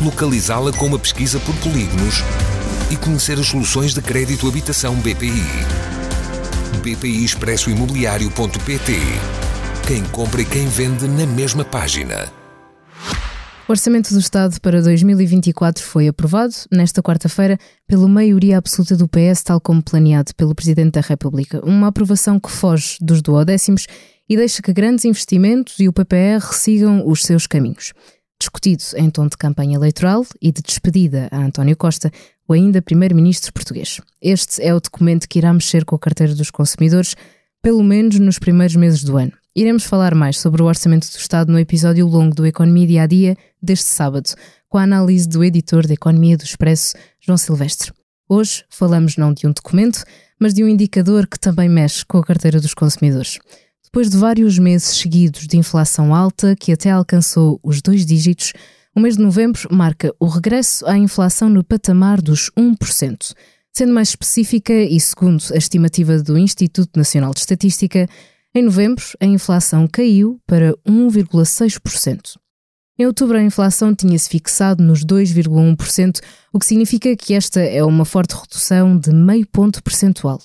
localizá-la com uma pesquisa por polígonos e conhecer as soluções de crédito habitação BPI. BPI Expresso Imobiliário.pt Quem compra e quem vende na mesma página. O Orçamento do Estado para 2024 foi aprovado nesta quarta-feira pela maioria absoluta do PS, tal como planeado pelo Presidente da República. Uma aprovação que foge dos duodécimos e deixa que grandes investimentos e o PPR sigam os seus caminhos discutido em tom de campanha eleitoral e de despedida a António Costa, o ainda primeiro-ministro português. Este é o documento que irá mexer com a carteira dos consumidores, pelo menos nos primeiros meses do ano. Iremos falar mais sobre o Orçamento do Estado no episódio longo do Economia Dia a Dia deste sábado, com a análise do editor da Economia do Expresso, João Silvestre. Hoje falamos não de um documento, mas de um indicador que também mexe com a carteira dos consumidores. Depois de vários meses seguidos de inflação alta, que até alcançou os dois dígitos, o mês de novembro marca o regresso à inflação no patamar dos 1%. Sendo mais específica e segundo a estimativa do Instituto Nacional de Estatística, em novembro a inflação caiu para 1,6%. Em outubro, a inflação tinha-se fixado nos 2,1%, o que significa que esta é uma forte redução de meio ponto percentual.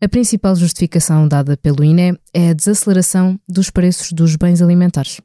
A principal justificação dada pelo INE é a desaceleração dos preços dos bens alimentares.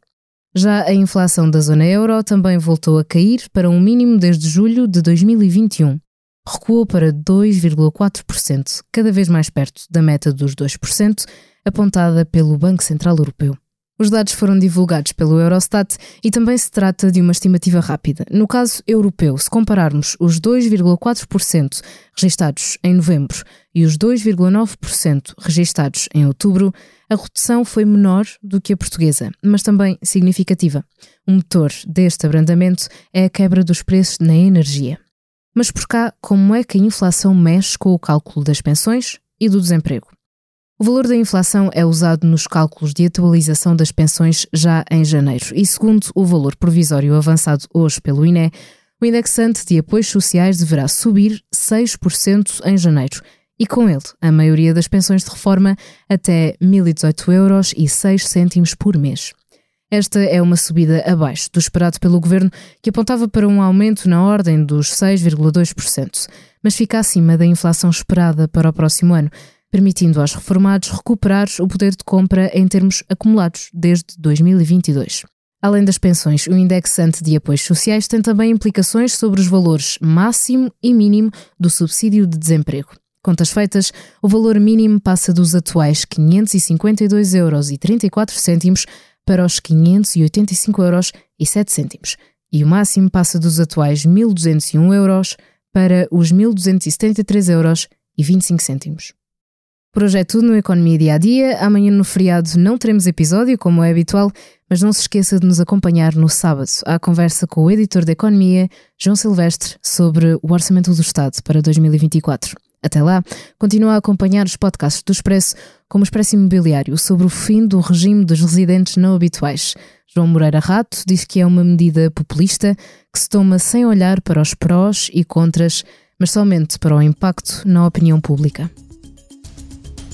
Já a inflação da zona euro também voltou a cair para um mínimo desde julho de 2021. Recuou para 2,4%, cada vez mais perto da meta dos 2%, apontada pelo Banco Central Europeu. Os dados foram divulgados pelo Eurostat e também se trata de uma estimativa rápida. No caso europeu, se compararmos os 2,4% registados em novembro e os 2,9% registados em outubro, a redução foi menor do que a portuguesa, mas também significativa. O motor deste abrandamento é a quebra dos preços na energia. Mas por cá, como é que a inflação mexe com o cálculo das pensões e do desemprego? O valor da inflação é usado nos cálculos de atualização das pensões já em janeiro e, segundo o valor provisório avançado hoje pelo INE, o indexante de apoios sociais deverá subir 6% em janeiro e, com ele, a maioria das pensões de reforma até 1.018 euros e 6 cêntimos por mês. Esta é uma subida abaixo do esperado pelo governo, que apontava para um aumento na ordem dos 6,2%, mas fica acima da inflação esperada para o próximo ano permitindo aos reformados recuperar o poder de compra em termos acumulados desde 2022. Além das pensões, o indexante de apoios sociais tem também implicações sobre os valores máximo e mínimo do subsídio de desemprego. Contas feitas, o valor mínimo passa dos atuais 552,34 euros para os 585,07 euros e o máximo passa dos atuais 1.201 euros para os 1.273,25 euros. Por hoje é tudo no Economia Dia a Dia. Amanhã no feriado não teremos episódio, como é habitual, mas não se esqueça de nos acompanhar no sábado à conversa com o editor da Economia, João Silvestre, sobre o Orçamento do Estado para 2024. Até lá, continua a acompanhar os podcasts do Expresso, como o Expresso Imobiliário, sobre o fim do regime dos residentes não habituais. João Moreira Rato diz que é uma medida populista que se toma sem olhar para os prós e contras, mas somente para o impacto na opinião pública.